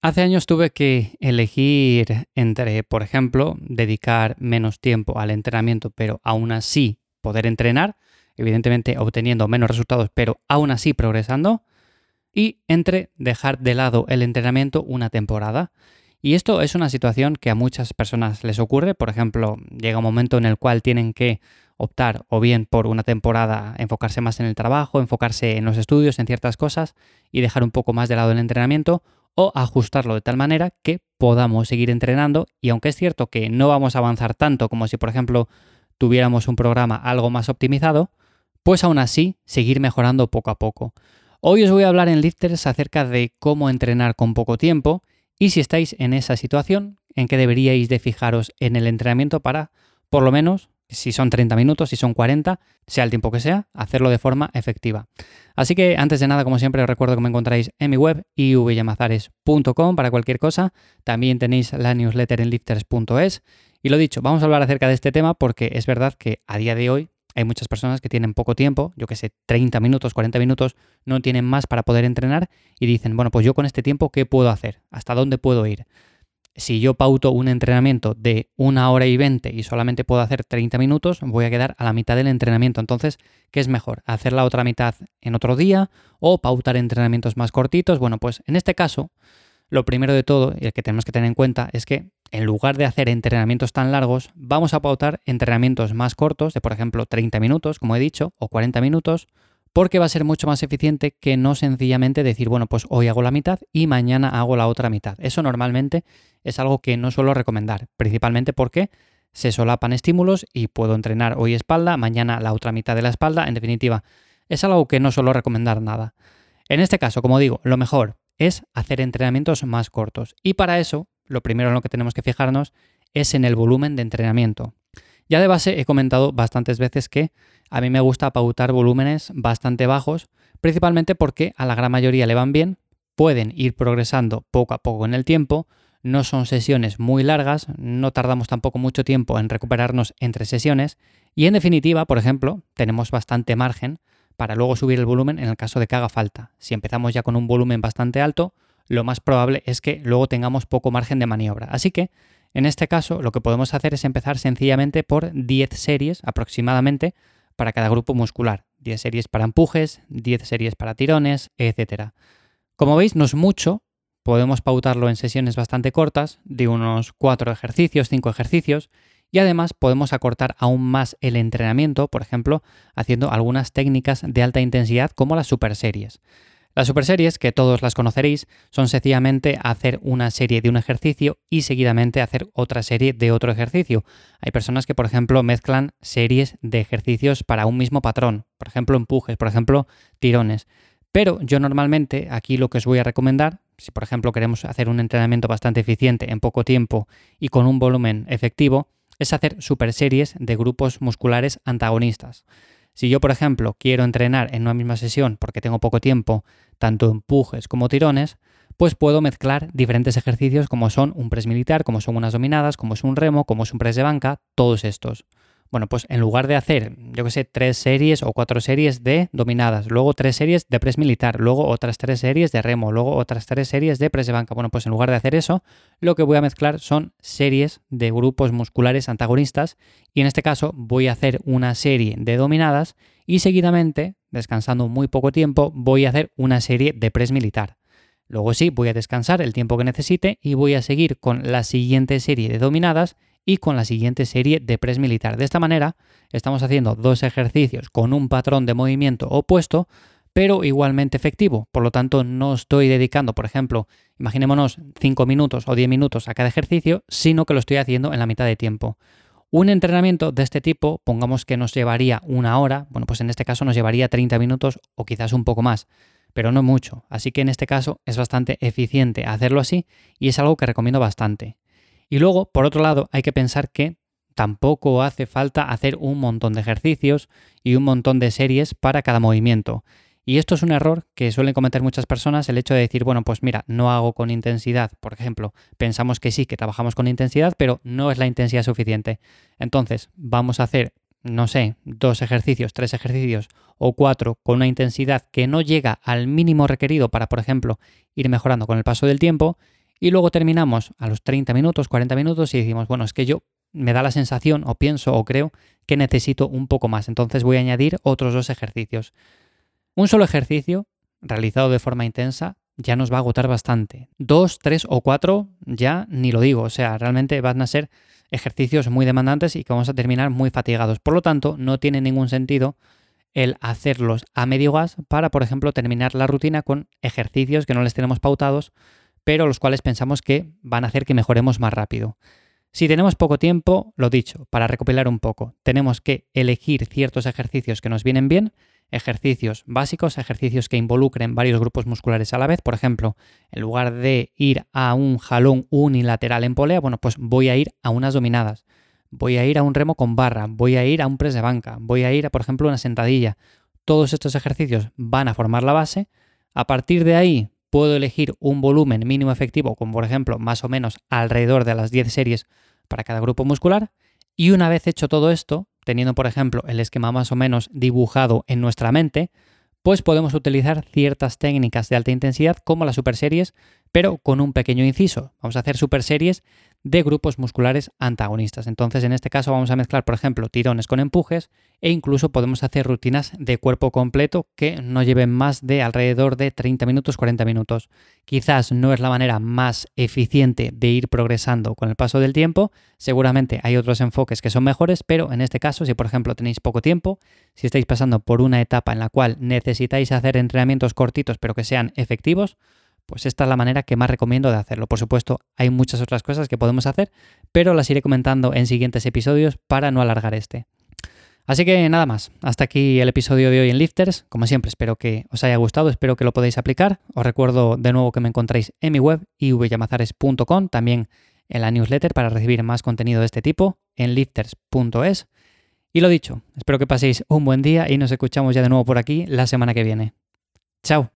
Hace años tuve que elegir entre, por ejemplo, dedicar menos tiempo al entrenamiento, pero aún así poder entrenar, evidentemente obteniendo menos resultados, pero aún así progresando, y entre dejar de lado el entrenamiento una temporada. Y esto es una situación que a muchas personas les ocurre. Por ejemplo, llega un momento en el cual tienen que optar o bien por una temporada enfocarse más en el trabajo, enfocarse en los estudios, en ciertas cosas y dejar un poco más de lado el entrenamiento o ajustarlo de tal manera que podamos seguir entrenando y aunque es cierto que no vamos a avanzar tanto como si por ejemplo tuviéramos un programa algo más optimizado, pues aún así seguir mejorando poco a poco. Hoy os voy a hablar en Lifters acerca de cómo entrenar con poco tiempo y si estáis en esa situación, en que deberíais de fijaros en el entrenamiento para, por lo menos, si son 30 minutos, si son 40, sea el tiempo que sea, hacerlo de forma efectiva. Así que antes de nada, como siempre, os recuerdo que me encontráis en mi web ivyamazares.com para cualquier cosa. También tenéis la newsletter en lifters.es. Y lo dicho, vamos a hablar acerca de este tema porque es verdad que a día de hoy hay muchas personas que tienen poco tiempo, yo que sé, 30 minutos, 40 minutos, no tienen más para poder entrenar y dicen, bueno, pues yo con este tiempo, ¿qué puedo hacer? ¿Hasta dónde puedo ir? Si yo pauto un entrenamiento de una hora y 20 y solamente puedo hacer 30 minutos, voy a quedar a la mitad del entrenamiento. Entonces, ¿qué es mejor? ¿Hacer la otra mitad en otro día o pautar entrenamientos más cortitos? Bueno, pues en este caso, lo primero de todo y el que tenemos que tener en cuenta es que en lugar de hacer entrenamientos tan largos, vamos a pautar entrenamientos más cortos, de por ejemplo 30 minutos, como he dicho, o 40 minutos, porque va a ser mucho más eficiente que no sencillamente decir, bueno, pues hoy hago la mitad y mañana hago la otra mitad. Eso normalmente es algo que no suelo recomendar, principalmente porque se solapan estímulos y puedo entrenar hoy espalda, mañana la otra mitad de la espalda, en definitiva, es algo que no suelo recomendar nada. En este caso, como digo, lo mejor es hacer entrenamientos más cortos y para eso lo primero en lo que tenemos que fijarnos es en el volumen de entrenamiento. Ya de base he comentado bastantes veces que a mí me gusta pautar volúmenes bastante bajos, principalmente porque a la gran mayoría le van bien, pueden ir progresando poco a poco en el tiempo, no son sesiones muy largas, no tardamos tampoco mucho tiempo en recuperarnos entre sesiones y en definitiva, por ejemplo, tenemos bastante margen para luego subir el volumen en el caso de que haga falta. Si empezamos ya con un volumen bastante alto, lo más probable es que luego tengamos poco margen de maniobra. Así que, en este caso, lo que podemos hacer es empezar sencillamente por 10 series aproximadamente para cada grupo muscular. 10 series para empujes, 10 series para tirones, etc. Como veis, no es mucho, podemos pautarlo en sesiones bastante cortas, de unos 4 ejercicios, 5 ejercicios, y además podemos acortar aún más el entrenamiento, por ejemplo, haciendo algunas técnicas de alta intensidad como las super series. Las superseries, que todos las conoceréis, son sencillamente hacer una serie de un ejercicio y seguidamente hacer otra serie de otro ejercicio. Hay personas que, por ejemplo, mezclan series de ejercicios para un mismo patrón, por ejemplo, empujes, por ejemplo, tirones. Pero yo normalmente aquí lo que os voy a recomendar, si por ejemplo queremos hacer un entrenamiento bastante eficiente en poco tiempo y con un volumen efectivo, es hacer superseries de grupos musculares antagonistas. Si yo, por ejemplo, quiero entrenar en una misma sesión porque tengo poco tiempo, tanto empujes como tirones, pues puedo mezclar diferentes ejercicios como son un press militar, como son unas dominadas, como es un remo, como es un press de banca, todos estos. Bueno, pues en lugar de hacer, yo que sé, tres series o cuatro series de dominadas, luego tres series de press militar, luego otras tres series de remo, luego otras tres series de press de banca. Bueno, pues en lugar de hacer eso, lo que voy a mezclar son series de grupos musculares antagonistas y en este caso voy a hacer una serie de dominadas y seguidamente, descansando muy poco tiempo, voy a hacer una serie de press militar. Luego sí, voy a descansar el tiempo que necesite y voy a seguir con la siguiente serie de dominadas y con la siguiente serie de press militar. De esta manera, estamos haciendo dos ejercicios con un patrón de movimiento opuesto, pero igualmente efectivo. Por lo tanto, no estoy dedicando, por ejemplo, imaginémonos 5 minutos o 10 minutos a cada ejercicio, sino que lo estoy haciendo en la mitad de tiempo. Un entrenamiento de este tipo, pongamos que nos llevaría una hora, bueno, pues en este caso nos llevaría 30 minutos o quizás un poco más, pero no mucho. Así que en este caso es bastante eficiente hacerlo así y es algo que recomiendo bastante. Y luego, por otro lado, hay que pensar que tampoco hace falta hacer un montón de ejercicios y un montón de series para cada movimiento. Y esto es un error que suelen cometer muchas personas, el hecho de decir, bueno, pues mira, no hago con intensidad, por ejemplo, pensamos que sí, que trabajamos con intensidad, pero no es la intensidad suficiente. Entonces, vamos a hacer, no sé, dos ejercicios, tres ejercicios o cuatro con una intensidad que no llega al mínimo requerido para, por ejemplo, ir mejorando con el paso del tiempo y luego terminamos a los 30 minutos, 40 minutos y decimos, bueno, es que yo me da la sensación o pienso o creo que necesito un poco más, entonces voy a añadir otros dos ejercicios. Un solo ejercicio realizado de forma intensa ya nos va a agotar bastante. Dos, tres o cuatro ya ni lo digo, o sea, realmente van a ser ejercicios muy demandantes y que vamos a terminar muy fatigados. Por lo tanto, no tiene ningún sentido el hacerlos a medio gas para, por ejemplo, terminar la rutina con ejercicios que no les tenemos pautados, pero los cuales pensamos que van a hacer que mejoremos más rápido. Si tenemos poco tiempo, lo dicho, para recopilar un poco, tenemos que elegir ciertos ejercicios que nos vienen bien, ejercicios básicos, ejercicios que involucren varios grupos musculares a la vez. Por ejemplo, en lugar de ir a un jalón unilateral en polea, bueno, pues voy a ir a unas dominadas, voy a ir a un remo con barra, voy a ir a un press de banca, voy a ir a, por ejemplo, una sentadilla. Todos estos ejercicios van a formar la base. A partir de ahí, puedo elegir un volumen mínimo efectivo, como por ejemplo más o menos alrededor de las 10 series para cada grupo muscular. Y una vez hecho todo esto, teniendo por ejemplo el esquema más o menos dibujado en nuestra mente, pues podemos utilizar ciertas técnicas de alta intensidad como las super series, pero con un pequeño inciso. Vamos a hacer super series de grupos musculares antagonistas. Entonces, en este caso vamos a mezclar, por ejemplo, tirones con empujes e incluso podemos hacer rutinas de cuerpo completo que no lleven más de alrededor de 30 minutos, 40 minutos. Quizás no es la manera más eficiente de ir progresando con el paso del tiempo, seguramente hay otros enfoques que son mejores, pero en este caso, si por ejemplo tenéis poco tiempo, si estáis pasando por una etapa en la cual necesitáis hacer entrenamientos cortitos pero que sean efectivos, pues esta es la manera que más recomiendo de hacerlo. Por supuesto, hay muchas otras cosas que podemos hacer, pero las iré comentando en siguientes episodios para no alargar este. Así que nada más, hasta aquí el episodio de hoy en Lifters. Como siempre, espero que os haya gustado, espero que lo podáis aplicar. Os recuerdo de nuevo que me encontráis en mi web ivyamazares.com, también en la newsletter para recibir más contenido de este tipo, en lifters.es. Y lo dicho, espero que paséis un buen día y nos escuchamos ya de nuevo por aquí la semana que viene. Chao.